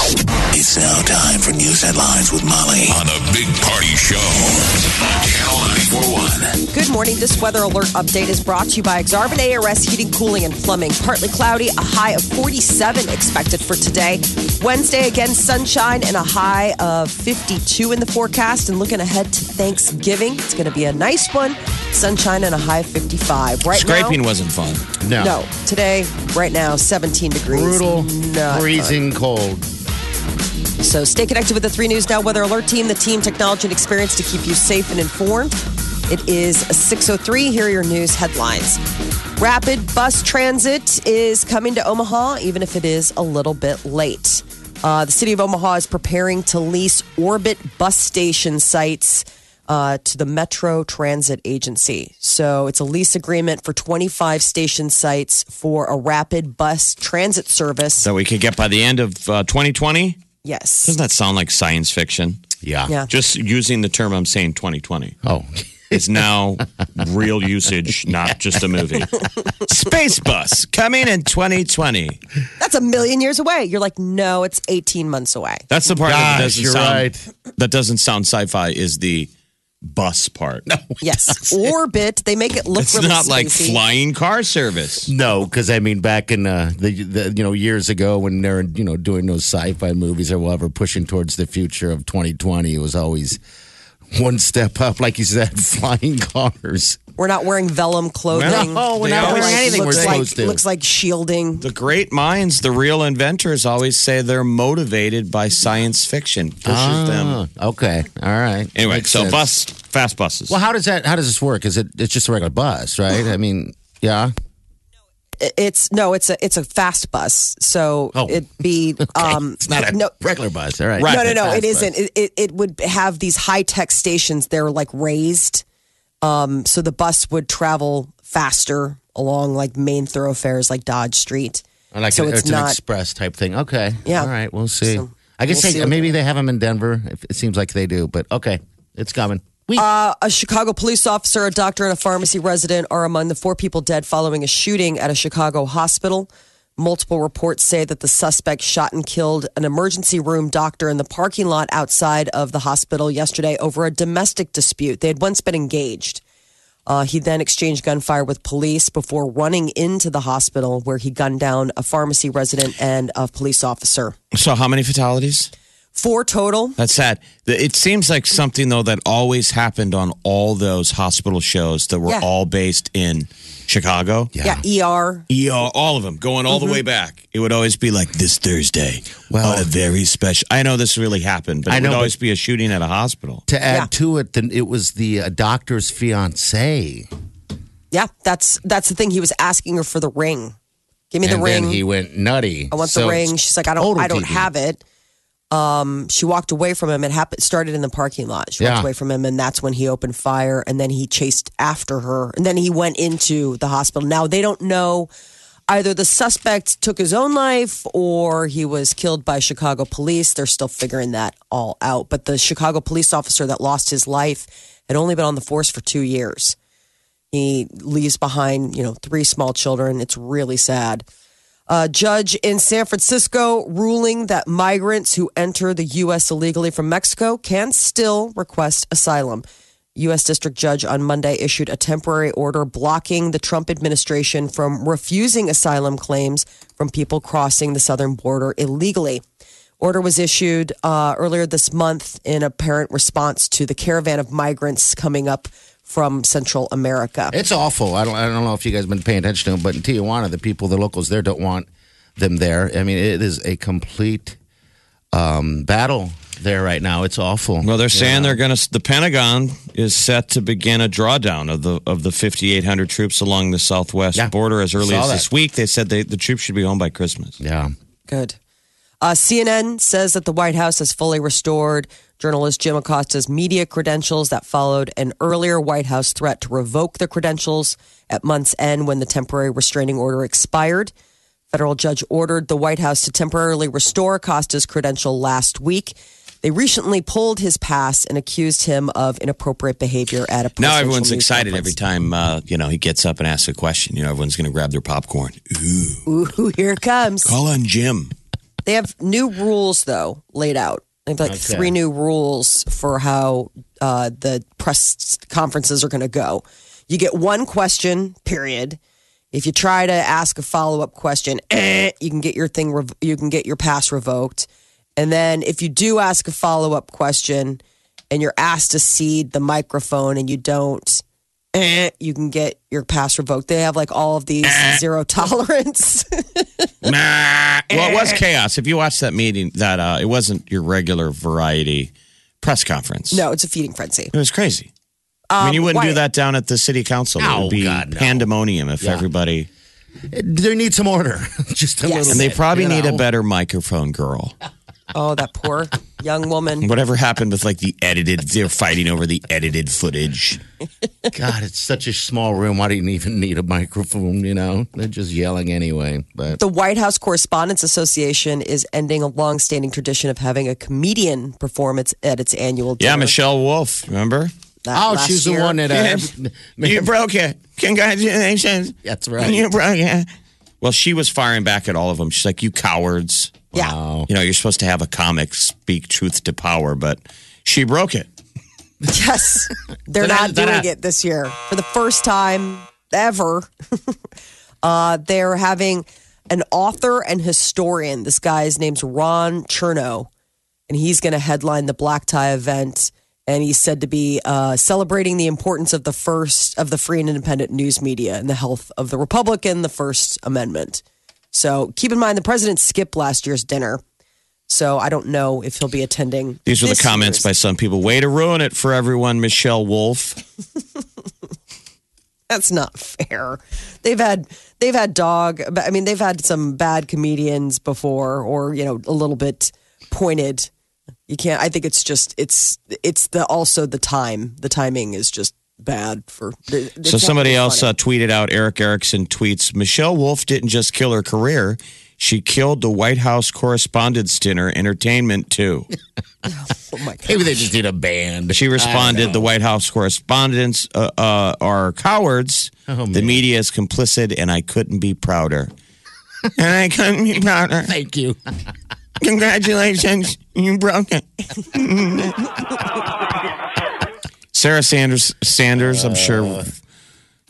It's now time for news headlines with Molly on the Big Party Show. Channel 941. Good morning. This weather alert update is brought to you by Aksarben ARS Heating, Cooling, and Plumbing. Partly cloudy, a high of 47 expected for today. Wednesday, again, sunshine and a high of 52 in the forecast. And looking ahead to Thanksgiving, it's going to be a nice one. Sunshine and a high of 55. Right Scraping now, wasn't fun. No. no, today, right now, 17 degrees. Brutal, Not fun. freezing cold. So stay connected with the 3 News Now Weather Alert Team, the team, technology, and experience to keep you safe and informed. It is 6.03. Here are your news headlines. Rapid bus transit is coming to Omaha, even if it is a little bit late. Uh, the city of Omaha is preparing to lease Orbit bus station sites uh, to the Metro Transit Agency. So it's a lease agreement for 25 station sites for a rapid bus transit service. That we could get by the end of uh, 2020. Yes. Doesn't that sound like science fiction? Yeah. Yeah. Just using the term I'm saying 2020. Oh. It's now real usage, not just a movie. Space Bus coming in 2020. That's a million years away. You're like, no, it's 18 months away. That's the part that doesn't you're sound right. that doesn't sound sci-fi is the bus part. No, Yes. Orbit, they make it look it's really not like flying car service. No, because I mean, back in uh, the, the you know years ago when they're you know doing those sci-fi movies or whatever, pushing towards the future of 2020, it was always one step up, like you said, flying cars. We're not wearing vellum clothing. No, we're They not always- wearing anything we're looks like, supposed to. Looks like shielding. The great minds, the real inventors, always say they're motivated by science fiction. Pushes them. Ah, okay, all right. Anyway, Makes so sense. bus, fast buses. Well, how does that? How does this work? Is it? It's just a regular bus, right? I mean, yeah. It's no, it's a it's a fast bus. So Oh. it'd be um It's not a no regular bus. All right. Right. no no no Fast it bus. isn't. It, it it would have these high tech stations. They're like raised, um, so the bus would travel faster along like main thoroughfares like Dodge Street. Or Like so it's, it's, an not. express type thing. Okay. Yeah. All right. We'll see. So I guess we'll they, maybe they- have them in Denver. If- It seems like they do, but okay, it's coming. We Uh, a Chicago police officer, a doctor, and a pharmacy resident are among the four people dead following a shooting at a Chicago hospital. Multiple reports say that the suspect shot and killed an emergency room doctor in the parking lot outside of the hospital yesterday over a domestic dispute. They had once been engaged. Uh, he then exchanged gunfire with police before running into the hospital where he gunned down a pharmacy resident and a police officer. so how many fatalities? Four total. That's sad. It seems like something though that always happened on all those hospital shows that were Yeah. all based in Chicago. Yeah, ER. ER, all of them going all the way back. It would always be like this Thursday. Well- a very special. I know this really happened, but I it know, would always be a shooting at a hospital. to add Yeah. to it, then it was the uh, doctor's fiance, Yeah, that's that's the thing. He was asking her for the ring. Give me the ring. then he went nutty. I want So the ring. She's like, I don't, I don't TV. have it. Um, she walked away from him. It happened, started in the parking lot. She walked away from him, and that's when he opened fire. And then he chased after her, and then he went into the hospital. Now they don't know either the suspect took his own life or he was killed by Chicago police. They're still figuring that all out. But the Chicago police officer that lost his life had only been on the force for two years. He leaves behind, you know, three small children. It's really sad. A judge in San Francisco ruling that migrants who enter the U.S. illegally from Mexico can still request asylum. U.S. District Judge on Monday issued a temporary order blocking the Trump administration from refusing asylum claims from people crossing the southern border illegally. Order was issued uh, earlier this month in apparent response to the caravan of migrants coming up from Central America. It's awful. I don't. I don't know if you guys have been paying attention to it, but in Tijuana, the people, the locals there, don't want them there. I mean, it is a complete um, battle there right now. It's awful. Well, they're saying they're going to. The Pentagon is set to begin a drawdown of the of the 5,800 troops along the southwest Yeah. border as early Saw as that. this week. They said they, the troops should be home by Christmas. Yeah. Good. Uh, CNN says that the White House has fully restored journalist Jim Acosta's media credentials that followed an earlier White House threat to revoke the credentials at month's end when the temporary restraining order expired. Federal judge ordered the White House to temporarily restore Acosta's credential last week. They recently pulled his pass and accused him of inappropriate behavior at a Now everyone's excited conference. every time uh, you know he gets up and asks a question. You know, everyone's going to grab their popcorn. Ooh, Ooh, here it comes. call on Jim. They have new rules though laid out. They have like Okay. three new rules for how uh, the press conferences are going to go. You get one question, period. If you try to ask a follow up question, eh, you can get your thing. Rev- you can get your pass revoked. And then if you do ask a follow up question and you're asked to cede the microphone and you don't, eh, you can get your pass revoked. They have like all of these zero tolerance. Nah. Well, it was chaos. If you watched that meeting, that uh, it wasn't your regular variety press conference. no, it's a feeding frenzy. it was crazy. I mean, you wouldn't do that down at the city council. it Oh, would be God, no. pandemonium if Yeah. everybody. They need some order. Just a Yes. little And they bit, probably you need a better microphone girl. Oh, that poor young woman. Whatever happened with like the edited? They're fighting over the edited footage. God, it's such a small room. Why do you even need a microphone? You know, they're just yelling anyway. But The White House Correspondents Association is ending a long-standing tradition of having a comedian perform its, at its annual dinner. Yeah, Michelle Wolf. Remember? That oh, she's year. the one that. Uh, You broke it. Congratulations. That's right. You broke it. Well, she was firing back at all of them. She's like, "You cowards." Yeah. Wow. You know, you're supposed to have a comic speak truth to power, but she broke it. Yes. They're not doing it this year for the first time ever. uh, they're having an author and historian. This guy's name's Ron Chernow, and he's going to headline the black tie event. And he's said to be uh, celebrating the importance of the first of the free and independent news media and the health of the republic and the First Amendment. So keep in mind, the president skipped last year's dinner. So I don't know if he'll be attending. These are the comments by some people. Way to ruin it for everyone, Michelle Wolf. That's not fair. They've had they've had dog. I mean, they've had some bad comedians before, or you know, a little bit pointed. You can't. I think it's just it's it's the also the time. The timing is just bad for. it's So somebody else uh, tweeted out. Eric Erickson tweets: Michelle Wolf didn't just kill her career; she killed the White House Correspondents' Dinner entertainment too. oh my god! Maybe they just need a band. She responded: "The White House correspondents uh, uh, are cowards. Oh, the media is complicit, and I couldn't be prouder. and I couldn't be prouder. Thank you. Congratulations, you broke it." Sarah Sanders, Sanders, I'm sure,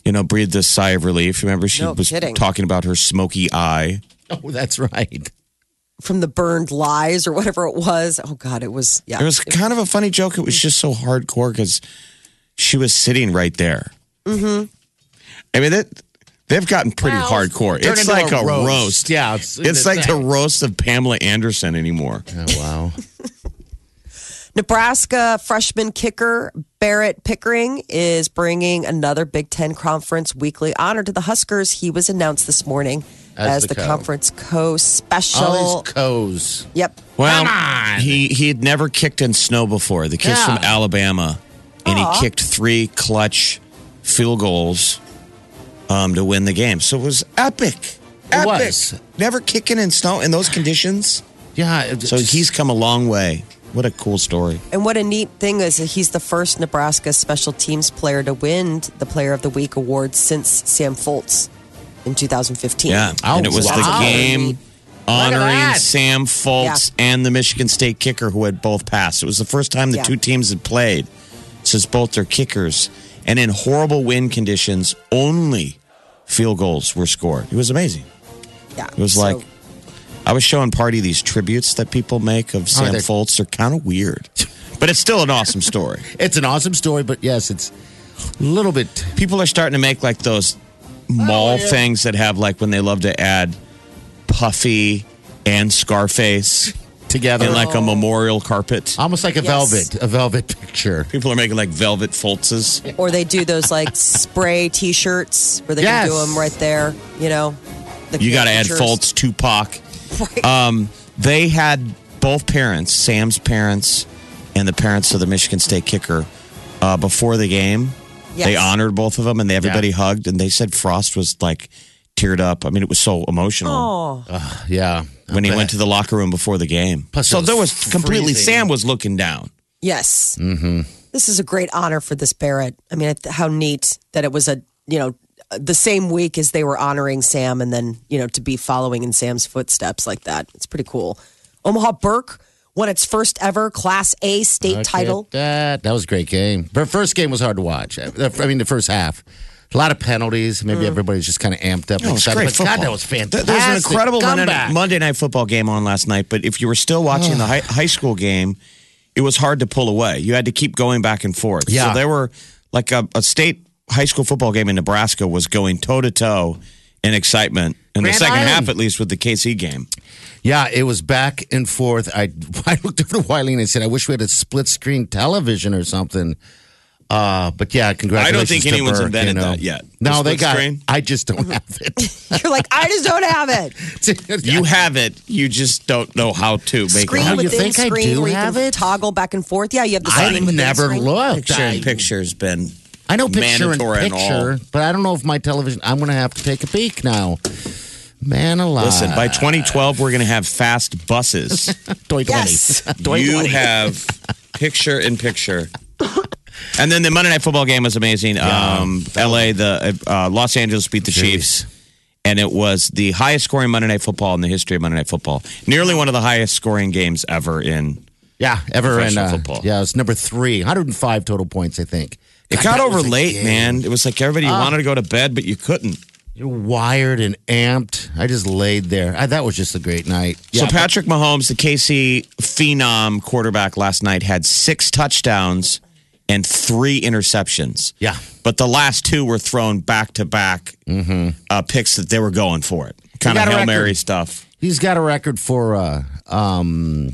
you know, breathed a sigh of relief. Remember, she No was kidding. talking about her smoky eye. Oh, that's right. From the burned lies or whatever it was. Oh god, it was yeah. It was kind of a funny joke. It was just so hardcore because she was sitting right there. Mm-hmm. I mean, that they've gotten pretty Well, hardcore. turn It's into like a a roast. roast. Yeah, it's- it's it's like the roast of Pamela Anderson anymore. Oh, wow. Nebraska freshman kicker Barrett Pickering is bringing another Big Ten Conference weekly honor to the Huskers. He was announced this morning As as, the the, co. conference co-special. All these co's. yep. Well, Come on. he he had never kicked in snow before. The kid's Yeah. from Alabama, and he kicked three clutch field goals um, to win the game. So it was epic. Epic. was. Never kicking in snow in those conditions. Yeah. So he's come a long way. What a cool story. And what a neat thing is that he's the first Nebraska special teams player to win the Player of the Week award since Sam Foltz in 2015. Yeah, Oh, and it was wow. the game honoring that. Sam Foltz and the Michigan State kicker who had both passed. It was the first time the Yeah. two teams had played since both their kickers, and in horrible wind conditions, only field goals were scored. It was amazing. Yeah. It was So- like I was showing Party these tributes that people make of oh, Sam they're- Foltz. They're kind of weird, but it's still an awesome story. It's an awesome story, but yes, it's a little bit. people are starting to make like those mall Oh, yeah. things that have like when they love to add Puffy and Scarface. together. in like a oh. memorial carpet. Almost like a Yes. velvet, a velvet picture. People are making like velvet foltzes. Or they do those like spray T-shirts where they can do them right there. You know, the You got to add caricatures. Foltz, Tupac. Right. Um, they had both parents, Sam's parents and the parents of the Michigan State kicker, uh, before the game. They honored both of them and they, everybody hugged and they said Frost was like teared up. I mean, it was so emotional Oh, Yeah. when he went to the locker room before the game. Plus, so was there was completely, freezing. Sam was looking down. yes. Mm-hmm. This is a great honor for this Barrett. I mean, how neat that it was a you know the same week as they were honoring Sam, and then you know to be following in Sam's footsteps like that. It's pretty cool. Omaha Burke won its first ever Class A state Look title. That that was a great game. Her first game was hard to watch. I mean, the first half, a lot of penalties. Maybe Mm. everybody's just kind of amped up. and No, it's excited. great But football. God, that was fantastic. There was an incredible Monday. Monday night football game on last night, but if you were still watching the high, high school game, it was hard to pull away. You had to keep going back and forth. Yeah. So there were like a, a state high school football game in Nebraska was going toe to toe in excitement in the second Island. half, at least with the KC game. Yeah, it was back and forth. I I looked over to Wiley and I said, "I wish we had a split screen television or something." Uh, but yeah, congratulations. I don't think to anyone's Burke, invented you know. that yet. No, The they got. screen? I just don't have it. You're like, I just don't have it. You have it, you just don't know how to make Screen it. you within think I screen do where you have can it? toggle back and forth. Yeah, you have the screen I've never screen. looked. Picture in I- picture's been I know picture in mandatory and all. picture, but I don't know if my television. I'm going to have to take a peek now. Man alive! Listen, by 2012, we're going to have fast buses. Yes. You have picture in picture. And then the Monday Night Football game was amazing. Um, LA, the uh, Los Angeles beat the Chiefs, and it was the highest scoring Monday Night Football in the history of Monday Night Football. Nearly one of the highest scoring games ever in. Yeah, ever in uh, football. Yeah, it's number three, 105 total points, I think. It got over late, game. man. It was like everybody Ah. wanted to go to bed, but you couldn't. You're wired and amped. I just laid there. I, that was just a great night. So Yeah, Patrick Mahomes, the KC phenom quarterback last night, had six touchdowns and three interceptions. Yeah. but the last two were thrown back to back uh, picks that they were going for it. Kind of hail record. mary stuff. He's got a record for uh, um,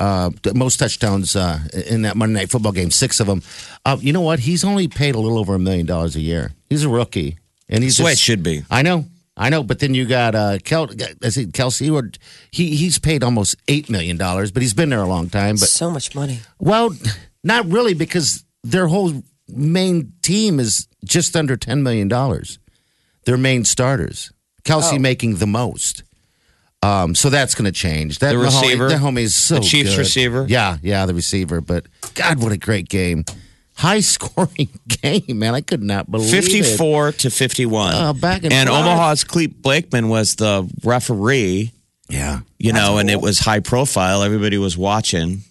uh, most touchdowns uh, in that Monday Night Football game, six of them. Uh, you know what? He's only paid a little over a million dollars a year. He's a rookie, and he's That's the way it just- should be. I know, I know. But then you got uh, Kel, is it Kelce? Or he he's paid almost eight million dollars, but he's been there a long time. But So much money. well, not really because their whole main team is just under ten million dollars. Their main starters, Kelce Oh. making the most. Um, so that's going to change. That The receiver? that homie is so The Chiefs good. receiver? Yeah, yeah, the receiver. But God, what a great game! High scoring game, man. I could not believe it. 54 to 51. Uh, back and. Omaha's Clete Blakeman was the referee, Yeah, you know, and it was high profile. Everybody was watching.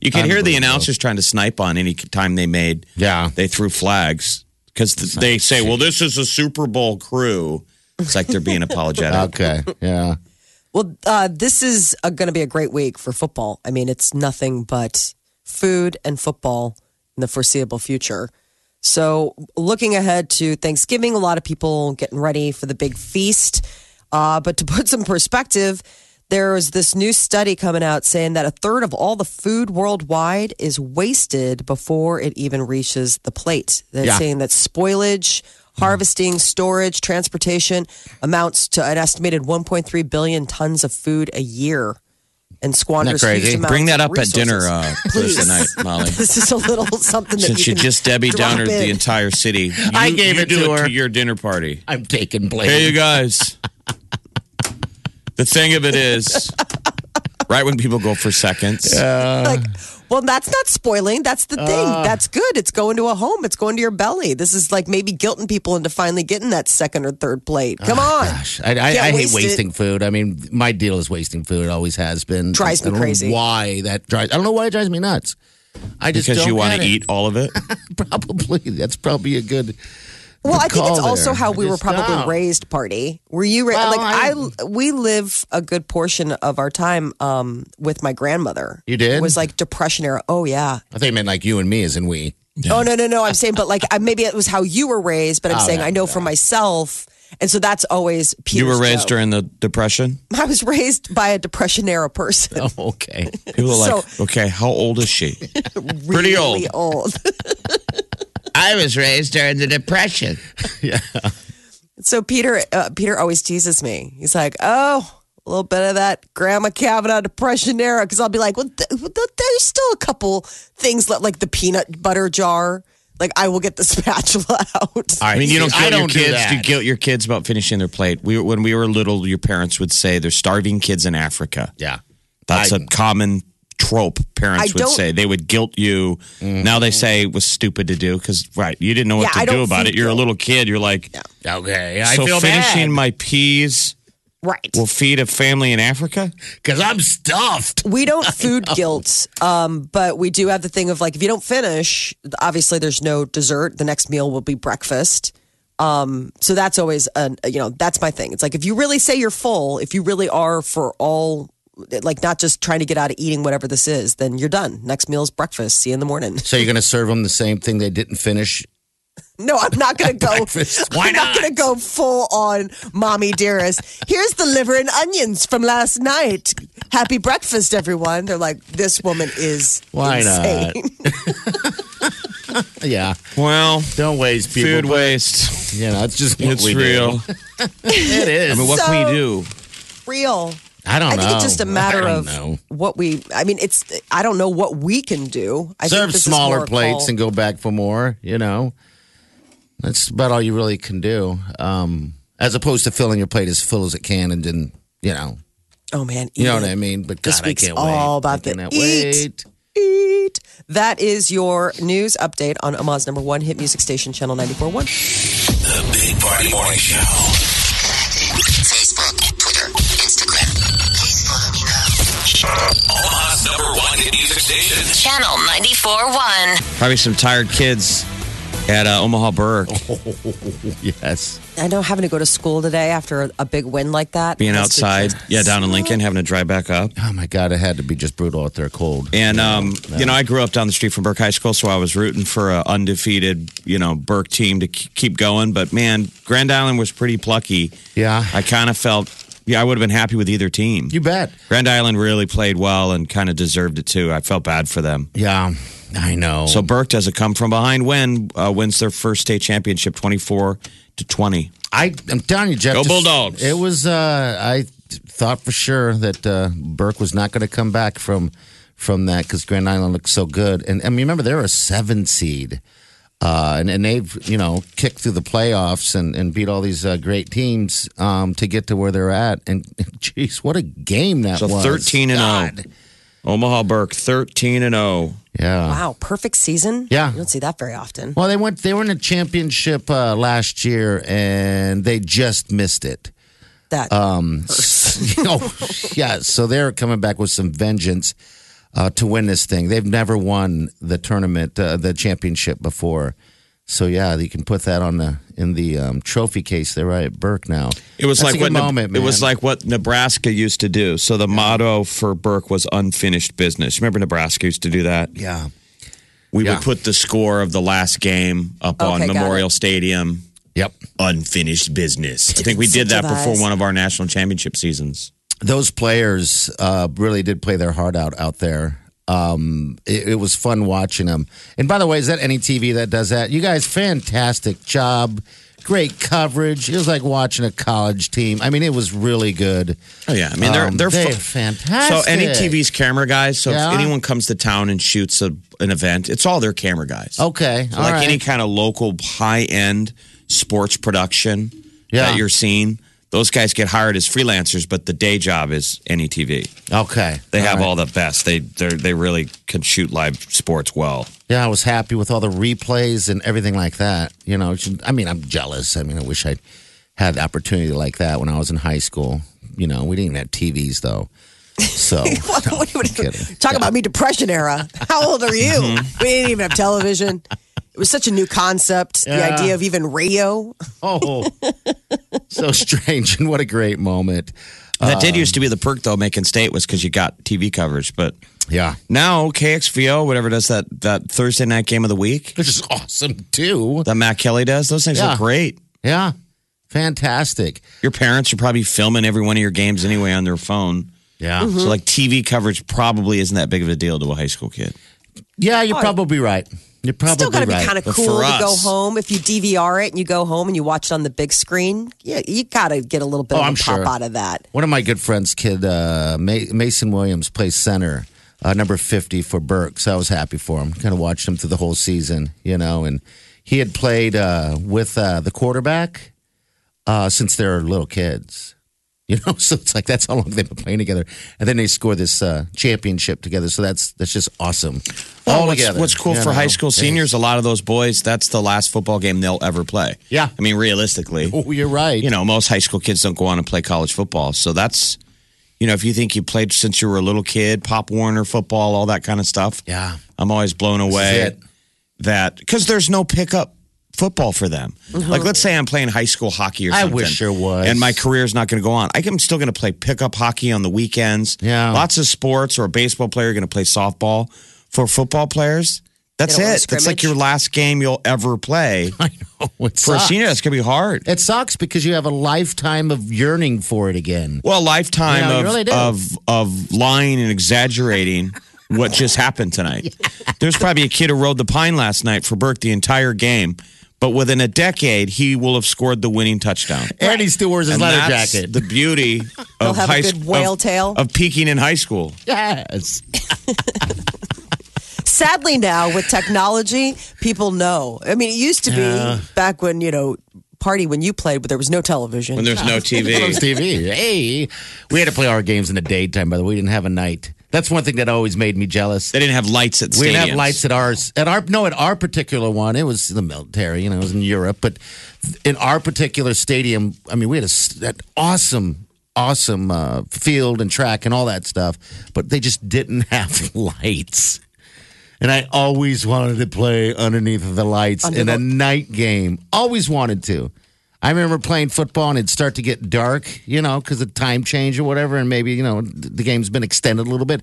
You could hear the announcers trying to snipe on any time they made. Yeah. They threw flags because they say, well, this is a Super Bowl crew. It's like they're being apologetic. Okay, yeah. Well, uh, this is going to be a great week for football. I mean, it's nothing but food and football in the foreseeable future. So, looking ahead to Thanksgiving, a lot of people getting ready for the big feast. Uh, but to put some perspective, there is this new study coming out saying that a third of all the food worldwide is wasted before it even reaches the plate. They're Yeah. saying that spoilage, harvesting, storage, transportation amounts to an estimated 1.3 billion tons of food a year and squanders crazy? huge amounts Bring that up at dinner resources. uh, Thursday night, Molly. This is a little something that Since you you can just Debbie drop Downer the entire city, you, I gave you it do to it her. to your dinner party. I'm taking blame. Hey, you guys. the thing of it is, right when people go for seconds, like, well, that's not spoiling. That's the thing. Uh. that's good. It's going to a home. It's going to your belly. This is like maybe guilting people into finally getting that second or third plate. Come on. Gosh, I, I, I hate waste it. wasting food. I mean, my deal is wasting food. It always has been. Drives me I don't know crazy. Why that drives? I don't know why it drives me nuts. I just because don't you want to eat all of it. Probably that's probably a good. Well, I think it's call also how we were probably don't. raised. Party, were you ra- Well, like I, I- We live a good portion of our time um, with my grandmother. You did? It was like depression era. Oh yeah. I think it meant like you and me, as in we. Oh no no no! I'm saying, but like maybe it was how you were raised. But I'm Oh, saying yeah, I know for myself, And so that's always Peter's You were raised joke. during the Depression? I was raised by a depression era person. Oh, okay. People are like, So- okay, how old is she? really old. old. I was raised during the Depression. Yeah. So Peter, uh, Peter always teases me. He's like, "Oh, a little bit of that Grandma Kavanaugh depression era," because I'll be like, "Well, th- th- there's still a couple things left, like the peanut butter jar. Like I will get the spatula out. I mean, you don't I guilt your don't do kids. that. You guilt your kids about finishing their plate. We, when we were little, your parents would say there's starving kids in Africa. Yeah. That's I- a common trope parents I would say. They would guilt you. Now they say it was stupid to do because, right, you didn't know what Yeah, to do don't about it. You're a little kid. You're like, Okay. I so feel finishing bad my peas right. will feed a family in Africa? because I'm stuffed. we don't food guilt, um, but we do have the thing of like if you don't finish, obviously there's no dessert. The next meal will be breakfast. Um, so that's always an you know that's my thing. It's like if you really say you're full, if you really are for all, like not just trying to get out of eating whatever this is, then you're done. Next meal is breakfast. See you in the morning. So you're going to serve them the same thing they didn't finish? No, I'm not going to go. Breakfast. Why I'm not not? going to go full on mommy dearest. Here's the liver and onions from last night. Happy breakfast, everyone. They're like, this woman is Why not? insane. Yeah. Well, Don't waste people. food but, waste. You know, it's just what It's we do. real. It is. I mean, what So- can we do? Real. I don't know. I know. think it's just a matter of know. what we. I mean, it's. I don't know what we can do. I think serve this is smaller more a plates call- and go back for more. You know, that's about all you really can do. Um, as opposed to filling your plate as full as it can and then you know, Oh man, you know what it. I mean. But This God, I week's can't all wait. about I the cannot eat. wait. Eat. That is your news update on Omaha's number one hit music station, Channel 94.1. The Big Party Morning Show. Channel 94.1. Probably some tired kids at uh, Omaha Burke Yes. I know having to go to school today after a, a big win like that. being outside. just- Yeah, down in Lincoln, having to drive back up. Oh my God, it had to be just brutal out there, cold. And um, you know, I grew up down the street from Burke High School, so I was rooting for an undefeated, you know, Burke team to keep going. But man, Grand Island was pretty plucky. Yeah. I kind of felt, yeah, I would have been happy with either team. You bet. Grand Island really played well and kind of deserved it too. I felt bad for them. Yeah, I know. So Burke does a come from behind win, uh, wins their first state championship, twenty four to twenty. I, I'm telling you, Jeff. Go Bulldogs. It was. Uh, I thought for sure that uh, Burke was not going to come back from from that because Grand Island looked so good. And I mean, remember they're a seven seed, uh, and and they've you know kicked through the playoffs and, and beat all these uh, great teams um, to get to where they're at. And geez, what a game that So was! 13 and oh. 0. Omaha Burke thirteen and oh. zero. Yeah. Wow, perfect season. Yeah. You don't see that very often. Well, they went. They were in a championship uh, last year, and they just missed it. That Um, you know, yeah. So they're coming back with some vengeance uh, to win this thing. They've never won the tournament, uh, the championship before. So yeah, you can put that on the in the um, trophy case there right at Burke now. It was That's like a what good Ne- moment, it was like what Nebraska used to do. So the motto for Burke was unfinished business. Remember Nebraska used to do that. yeah, We Yeah. would put the score of the last game up on Okay, got Memorial. Stadium. yep. Unfinished business. I think we did that before one of our national championship seasons. Those players uh, really did play their heart out out there. Um, it, it was fun watching them. And by the way, is that NETV that does that? You guys, fantastic job. Great coverage. It was like watching a college team. I mean, it was really good. Oh yeah, I mean they're Um, they're, they're fantastic. So NETV's camera guys. So Yeah. if anyone comes to town and shoots a, an event, it's all their camera guys. Okay, So like right. any kind of local high end sports production Yeah. that you're seeing, those guys get hired as freelancers, but the day job is NETV. okay, They have right. all the best. They they they really can shoot live sports well. Yeah, I was happy with all the replays and everything like that. You know, I mean, I'm jealous. I mean, I wish I had the opportunity like that when I was in high school. You know, we didn't even have TVs though. So, What- no, what- what- I'm kidding. Talk about me depression era. How old are you? Mm-hmm. we didn't even have television. It was such a new concept. The idea of even radio. Oh, so strange and what a great moment. That did used to be the perk though. Making state was because you got TV coverage, but Yeah, now KXVO, whatever does that that Thursday night game of the week which is awesome too. that Matt Kelly does, those things Yeah. look great. Yeah, Fantastic. Your parents are probably filming every one of your games anyway on their phone. Yeah. Mm-hmm. So like TV coverage probably isn't that big of a deal to a high school kid. Yeah, you're probably right. You're probably Still got to be kind of cool for to go home if you DVR it and you go home and you watch it on the big screen. Yeah, you got to get a little bit Oh, of a I'm pop sure. out of that. One of my good friends' kid, uh, Mason Williams, plays center, uh, number 50 for Burke. So I was happy for him. Kind of watched him through the whole season, you know. And he had played uh, with uh, the quarterback uh, since they were little kids, you know. So it's like that's how long they've been playing together. And then they score this uh, championship together. So that's that's just awesome. Well, All what's, together. what's cool you for high school seniors, a lot of those boys, that's the last football game they'll ever play. Yeah. I mean, realistically, Oh, you're right. you know, most high school kids don't go on and play college football. So that's, you know, if you think you played since you were a little kid, Pop Warner football, all that kind of stuff. Yeah. I'm always blown away that because there's no pickup football for them. Like, let's say I'm playing high school hockey or I wish there was. And my career's not going to go on. I'm still going to play pickup hockey on the weekends. Yeah. Lots of sports or a baseball player going to play softball. For football players, that's it. want That's like your last game you'll ever play. I know. It For a senior, that's going to be hard. It sucks because you have a lifetime of yearning for it again. Well, a lifetime You know, of, really of of lying and exaggerating what just happened tonight. There's probably a kid who rode the pine last night for Burke the entire game, but within a decade, he will have scored the winning touchdown. And he still wears his And leather that's jacket. The beauty of have a high good whale of, tail. of peaking in high school. yes. Sadly, now with technology, people know. I mean, it used to be Yeah. back when you know party when you played, but there was no television. When there's no It was TV. TV. Hey, we had to play our games in the daytime. By the way, we didn't have a night. That's one thing that always made me jealous. They didn't have lights at stadiums. We didn't have lights at ours. At our no, at our particular one, it was the military. You know, it was in Europe. But in our particular stadium, I mean, we had a s- that awesome, awesome uh, field and track and all that stuff. But they just didn't have lights. And I always wanted to play underneath the lights Under in a night game. Always wanted to. I remember playing football and it'd start to get dark, you know, because of time change or whatever, and maybe you know the game's been extended a little bit,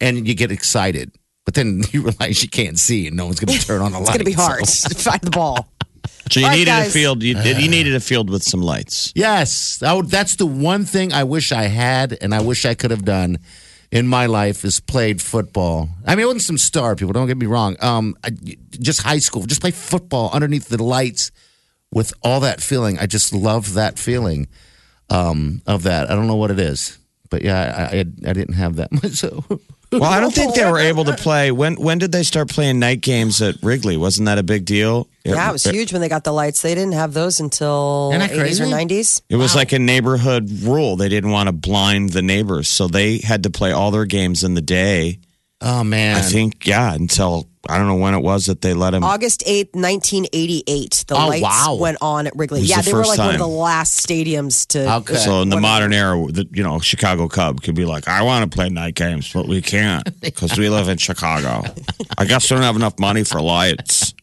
and you get excited. But then you realize you can't see, and no one's going to turn on the light. it's going to be hard So- to find the ball. So you All right, needed a field. You, you needed a field with some lights. Yes, I would, that's the one thing I wish I had, and I wish I could have done in my life is played football. I mean, it wasn't some star people. Don't get me wrong. Um, I, just high school, just play football underneath the lights with all that feeling. I just love that feeling um, of that. I don't know what it is, but yeah, I, I, I didn't have that much. So Well, I don't think they were able to play. When when did they start playing night games at Wrigley? Wasn't that a big deal? Yeah, it was huge when they got the lights. They didn't have those until 80s or 90s. It was like a neighborhood rule. They didn't want to blind the neighbors, so they had to play all their games in the day. oh man, I think, yeah, until I don't know when it was that they let them. August 8th, 1988. The Oh, lights wow. went on at Wrigley. It Yeah, the they were first like one of the last stadiums to. Okay. So in the modern era, the you know Chicago Cub could be like, I want to play night games, but we can't because we live in Chicago. I guess we don't have enough money for lights.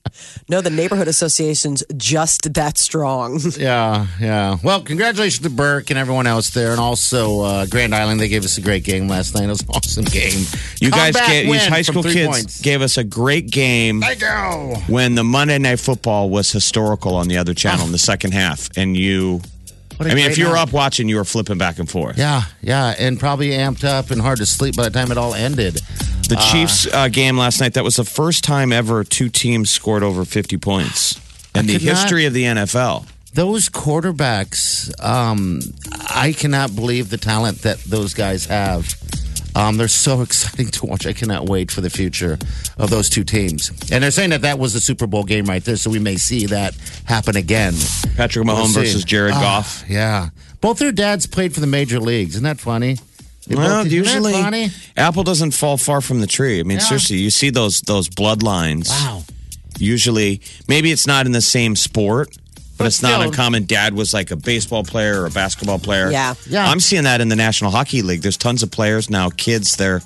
No, the neighborhood association's just that strong. Yeah, yeah. Well, congratulations to Burke and everyone else there, and also uh, Grand Island. They gave us a great game last night. It was an awesome game. You guys, Comeback get, these high school kids points. gave us a great game. Thank you. when the Monday Night Football was historical on the other channel in the second half, and you, I mean, if you were up watching, you were flipping back and forth. Yeah, yeah, and probably amped up and hard to sleep by the time it all ended. The Chiefs uh, game last night, that was the first time ever two teams scored over 50 points in the could not- history of the NFL. Those quarterbacks, um, I cannot believe the talent that those guys have. Um, they're so exciting to watch. I cannot wait for the future of those two teams. And they're saying that that was the Super Bowl game right there, so we may see that happen again. Patrick We'll Mahomes versus Jared Ah, Goff. Yeah. Both their dads played for the major leagues. Isn't that funny? They Well, usually? Apple doesn't fall far from the tree. I mean, Yeah. seriously, you see those those bloodlines. Wow. Usually, maybe it's not in the same sport, but, But it's not uncommon. Dad was like a baseball player or a basketball player. Yeah. Yeah. I'm seeing that in the National Hockey League. There's tons of players now, kids. Their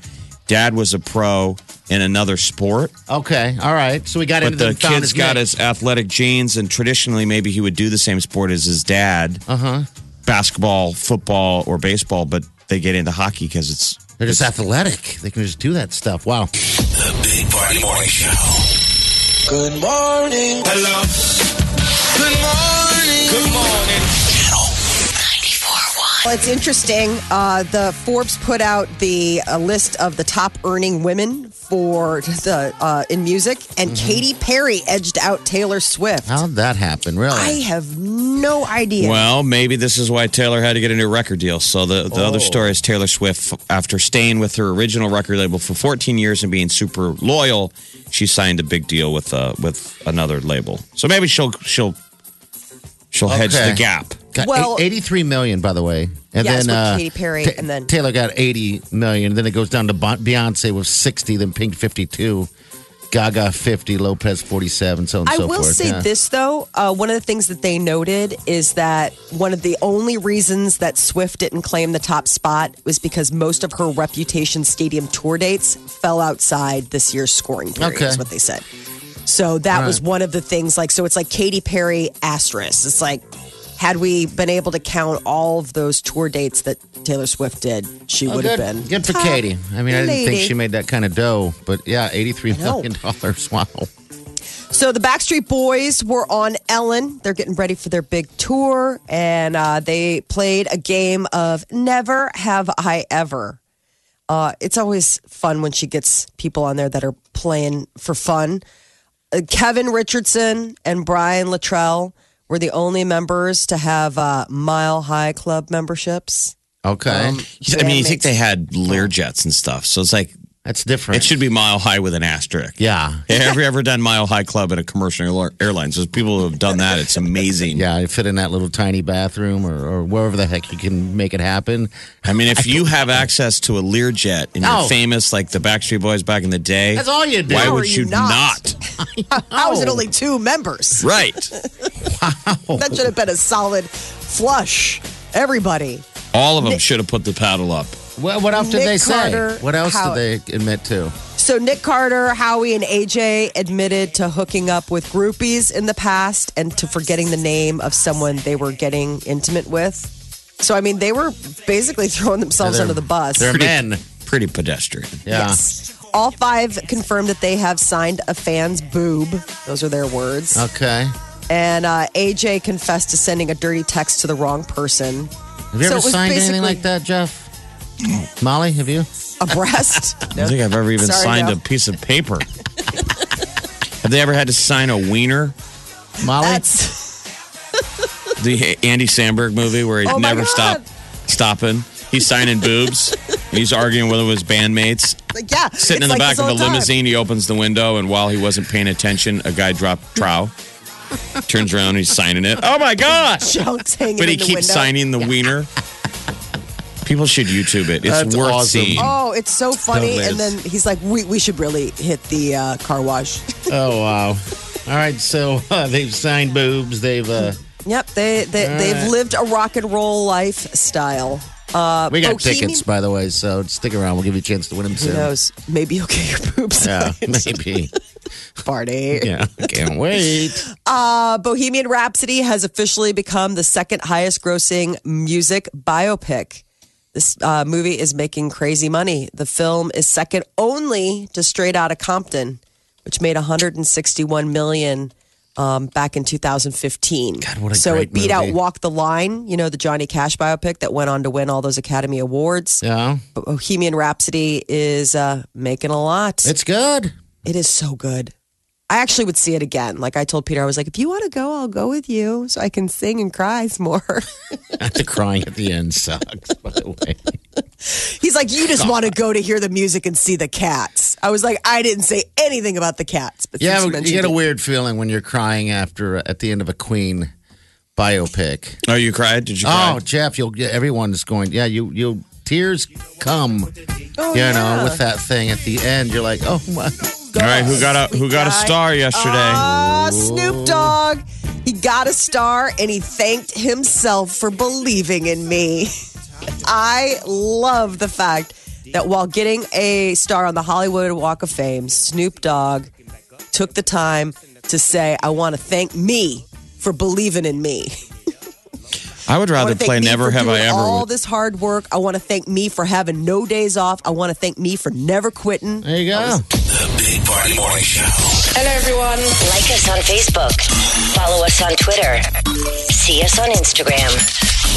dad was a pro in another sport, Okay. All right. So we got but into the kid's got nick. his athletic genes, and traditionally, maybe he would do the same sport as his dad. Uh Uh-huh. huh. Basketball, football, or baseball, but they get into hockey because it's They're just athletic. They can just do that stuff. Wow. The Big Party Morning Show. Good morning. Hello. Good morning. Good morning. Well, it's interesting. Uh, the Forbes put out the uh, list of the top earning women for the uh, in music, and Katy Perry edged out Taylor Swift. How'd that happen? Really? I have no idea. Well, maybe this is why Taylor had to get a new record deal. So the, the other story is Taylor Swift, after staying with her original record label for 14 years and being super loyal, she signed a big deal with uh, with another label. So maybe she'll she'll she'll hedge the gap. Got Well- eight- 83 million, by the way. And Yes, then uh, Katy Perry, Ta- and then- Taylor got 80 million. Then it goes down to Beyonce with 60, then Pink 52, Gaga 50, Lopez 47, so on and I so will forth. say yeah. this though. Uh, one of the things that they noted is that one of the only reasons that Swift didn't claim the top spot was because most of her Reputation Stadium tour dates fell outside this year's scoring period. Okay. Is what they said. So that was one of the things. Like, so it's like Katy Perry asterisk. It's like, had we been able to count all of those tour dates that Taylor Swift did, she Oh, would have been good for top Katy. I mean, I didn't think she made that kind of dough, but yeah, eighty-three million dollars. Wow. So the Backstreet Boys were on Ellen. They're getting ready for their big tour, and uh, they played a game of Never Have I Ever. Uh, it's always fun when she gets people on there that are playing for fun. Uh, Kevin Richardson and Brian Littrell were the only members to have uh, Mile High Club memberships. Okay, Um, I mean, you think they had Learjets and stuff. So it's like, that's different. it should be Mile High with an asterisk. Yeah. Have you ever done Mile High Club at a commercial air- airlines? There's people who have done that. It's amazing. Yeah, I fit in that little tiny bathroom or, or wherever the heck you can make it happen. I mean, if you have access to a Learjet and No. you're famous like the Backstreet Boys back in the day, That's all you do. why How would are you you not? not? How is it only two members? Right. Wow. That should have been a solid flush. Everybody. All of them should have put the paddle up. What, what else did Nick they say? What else how- did they admit to? So Nick Carter, Howie, and AJ admitted to hooking up with groupies in the past and to forgetting the name of someone they were getting intimate with. So I mean, they were basically throwing themselves They're- under the bus. They're men. Pretty pedestrian. Yeah. Yes. All five confirmed that they have signed a fan's boob. Those are their words. Okay. And uh, AJ confessed to sending a dirty text to the wrong person. Have you So ever signed anything like that, Jeff? Molly, have you? A breast. I don't think I've ever even Sorry, signed no. a piece of paper. have they ever had to sign a wiener? Molly? That's The Andy Samberg movie where he Oh my never God. stopped stopping. He's signing boobs. He's arguing with his bandmates. like yeah. Sitting in the back of a limousine, he opens the window, and while he wasn't paying attention, a guy dropped trow. Turns around, he's signing it. Oh my gosh! Hanging But he in the keeps window. signing the wiener. People should YouTube it. It's That's worth awesome. seeing. Oh, it's so funny. Totally and then he's like, we, we should really hit the uh, car wash. oh, wow. All right, so uh, they've signed boobs. They've. Uh, Yep, they, they, All they've right. lived a rock and roll lifestyle. Uh, we got Bohemian- tickets, by the way, so stick around. We'll give you a chance to win them Who soon. knows? Maybe you'll get your boobs Yeah, signed. maybe. Party. Yeah, can't wait. Uh, Bohemian Rhapsody has officially become the second highest grossing music biopic. This uh, movie is making crazy money. The film is second only to Straight Outta Compton, which made 161 million um, back in 2015. God, what a so it beat out. Walk the Line, you know, the Johnny Cash biopic that went on to win all those Academy Awards. Yeah, Bohemian Rhapsody is uh, making a lot. it's good. It is so good. I actually would see it again. Like I told Peter, I was like, if you want to go, I'll go with you so I can sing and cry some more. the crying at the end sucks, by the way. He's like, you just want to go to hear the music and see the cats. I was like, I didn't say anything about the cats. But Yeah, you but you get a weird feeling when you're crying after uh, at the end of a Queen biopic. Oh, you cried? Did you cry? Oh, Jeff, you'll yeah, everyone's going. Yeah, you you tears come. Oh, you yeah. know, with that thing at the end, you're like, oh my. All right, who got a who got a star yesterday? Ah, Snoop Dogg. He got a star and he thanked himself for believing in me. I love the fact that while getting a star on the Hollywood Walk of Fame, Snoop Dogg took the time to say, I want to thank me for believing in me. I would rather want to play Never Have I doing Ever. all this hard work. I want to thank me for having no days off. I want to thank me for never quitting. There you go. The Big Party Morning Show. Hello, everyone. Like us on Facebook. Follow us on Twitter. See us on Instagram.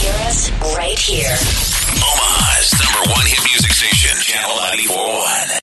hear us right here. Omaha's number one hit music station, Channel 941.